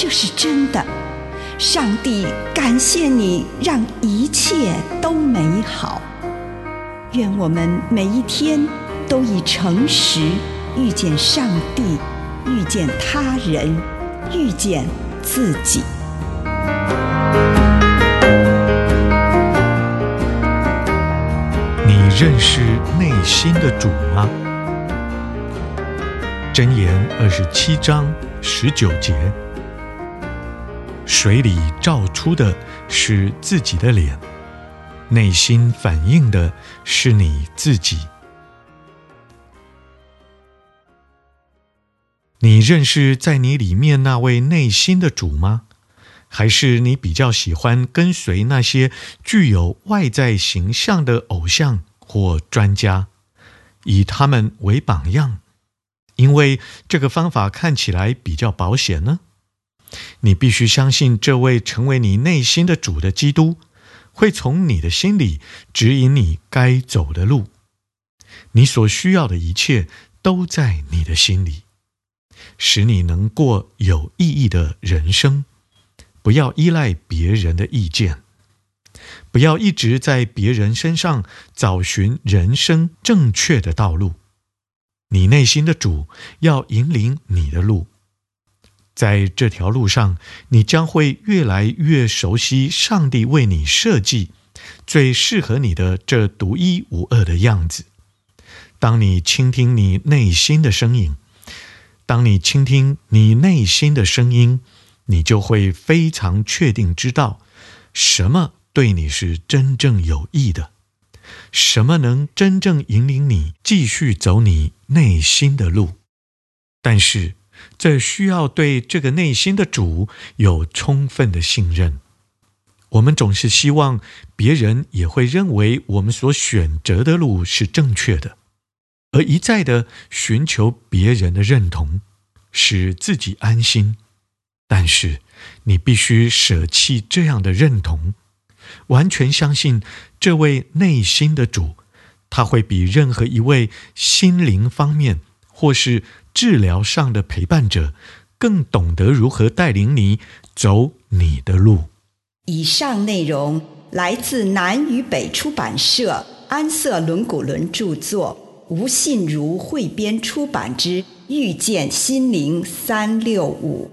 这是真的。上帝感谢你，让一切都美好。愿我们每一天都以诚实遇见上帝，遇见他人，遇见自己。你认识内心的主吗？箴言二十七章十九节：水里照出的是自己的脸，内心反映的是你自己。你认识在你里面那位内心的主吗？还是你比较喜欢跟随那些具有外在形象的偶像？或专家，以他们为榜样，因为这个方法看起来比较保险呢。你必须相信这位成为你内心的主的基督，会从你的心里指引你该走的路。你所需要的一切都在你的心里，使你能过有意义的人生。不要依赖别人的意见。不要一直在别人身上找寻人生正确的道路，你内心的主要引领你的路，在这条路上，你将会越来越熟悉上帝为你设计最适合你的这独一无二的样子。当你倾听你内心的声音，当你倾听你内心的声音，你就会非常确定知道什么。对你是真正有益的，什么能真正引领你继续走你内心的路？但是，这需要对这个内心的主有充分的信任。我们总是希望别人也会认为我们所选择的路是正确的，而一再的寻求别人的认同，使自己安心。但是，你必须舍弃这样的认同。完全相信这位内心的主，他会比任何一位心灵方面或是治疗上的陪伴者，更懂得如何带领你走你的路。以上内容来自南与北出版社安瑟伦古伦著作，吴信如汇编出版之《遇见心灵三六五》。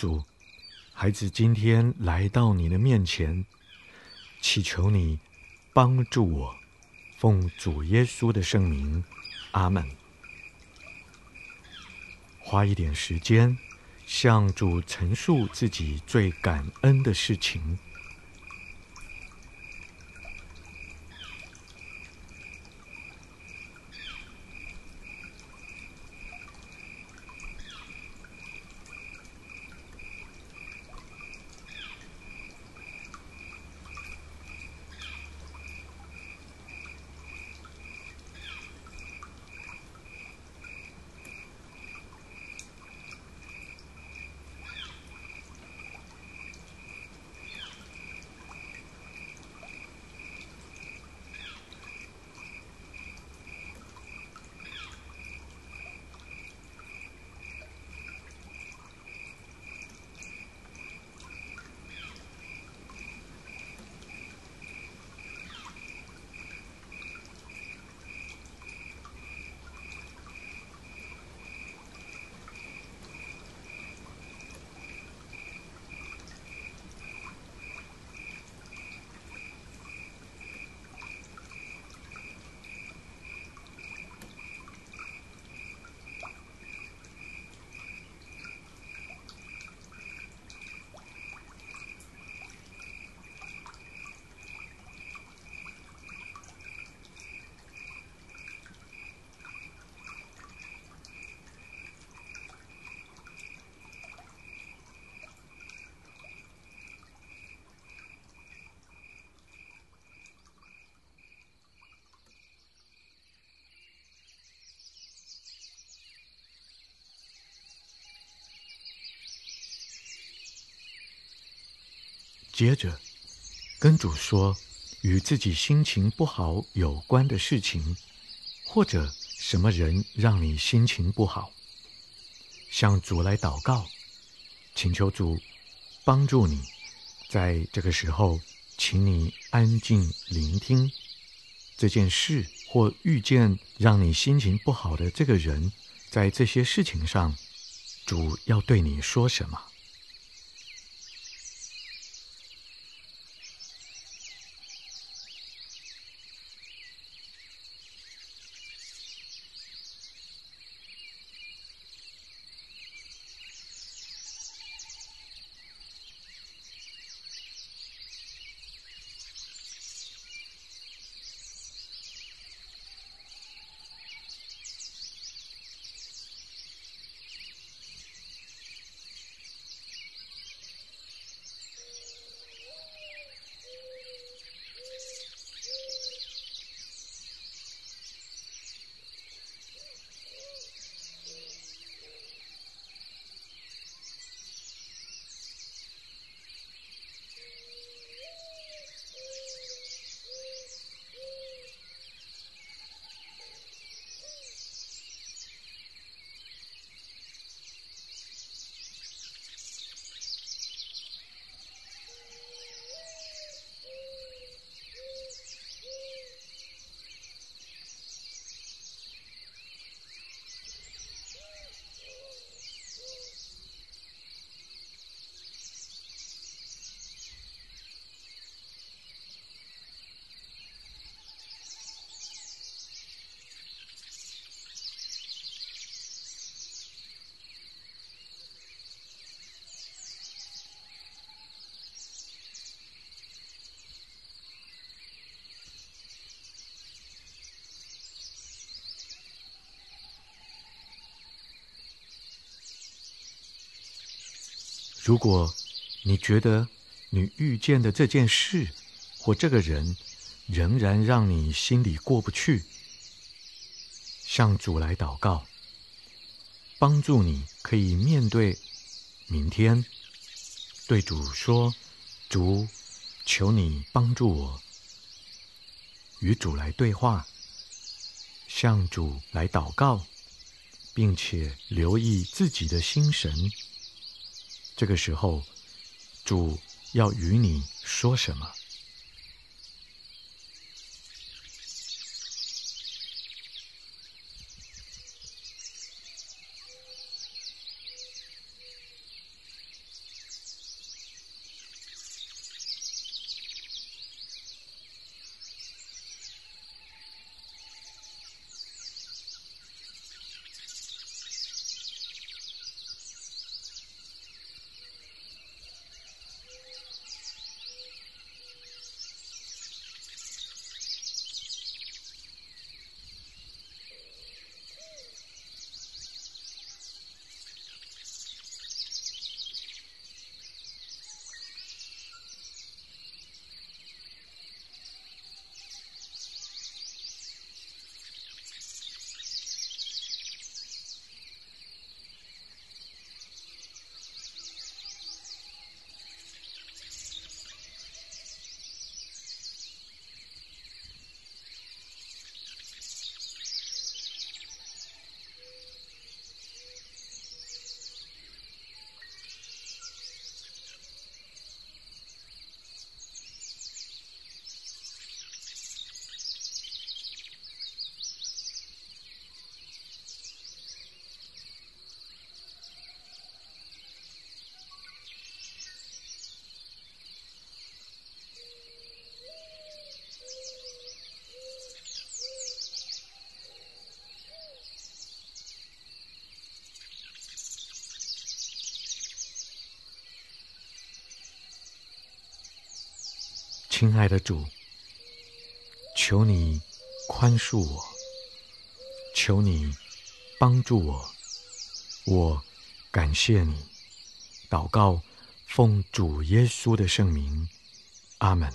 主，孩子今天来到你的面前，祈求你帮助我，奉主耶稣的圣名，阿门。花一点时间，向主陈述自己最感恩的事情。接着，跟主说与自己心情不好有关的事情，或者什么人让你心情不好，向主来祷告，请求主帮助你。在这个时候，请你安静聆听这件事，或遇见让你心情不好的这个人，在这些事情上，主要对你说什么。如果你觉得你遇见的这件事或这个人仍然让你心里过不去，向主来祷告，帮助你可以面对明天，对主说：“主，求你帮助我。”与主来对话，向主来祷告，并且留意自己的心神。这个时候，主要与你说什么？亲爱的主，求你宽恕我，求你帮助我，我感谢你。祷告，奉主耶稣的圣名，阿门。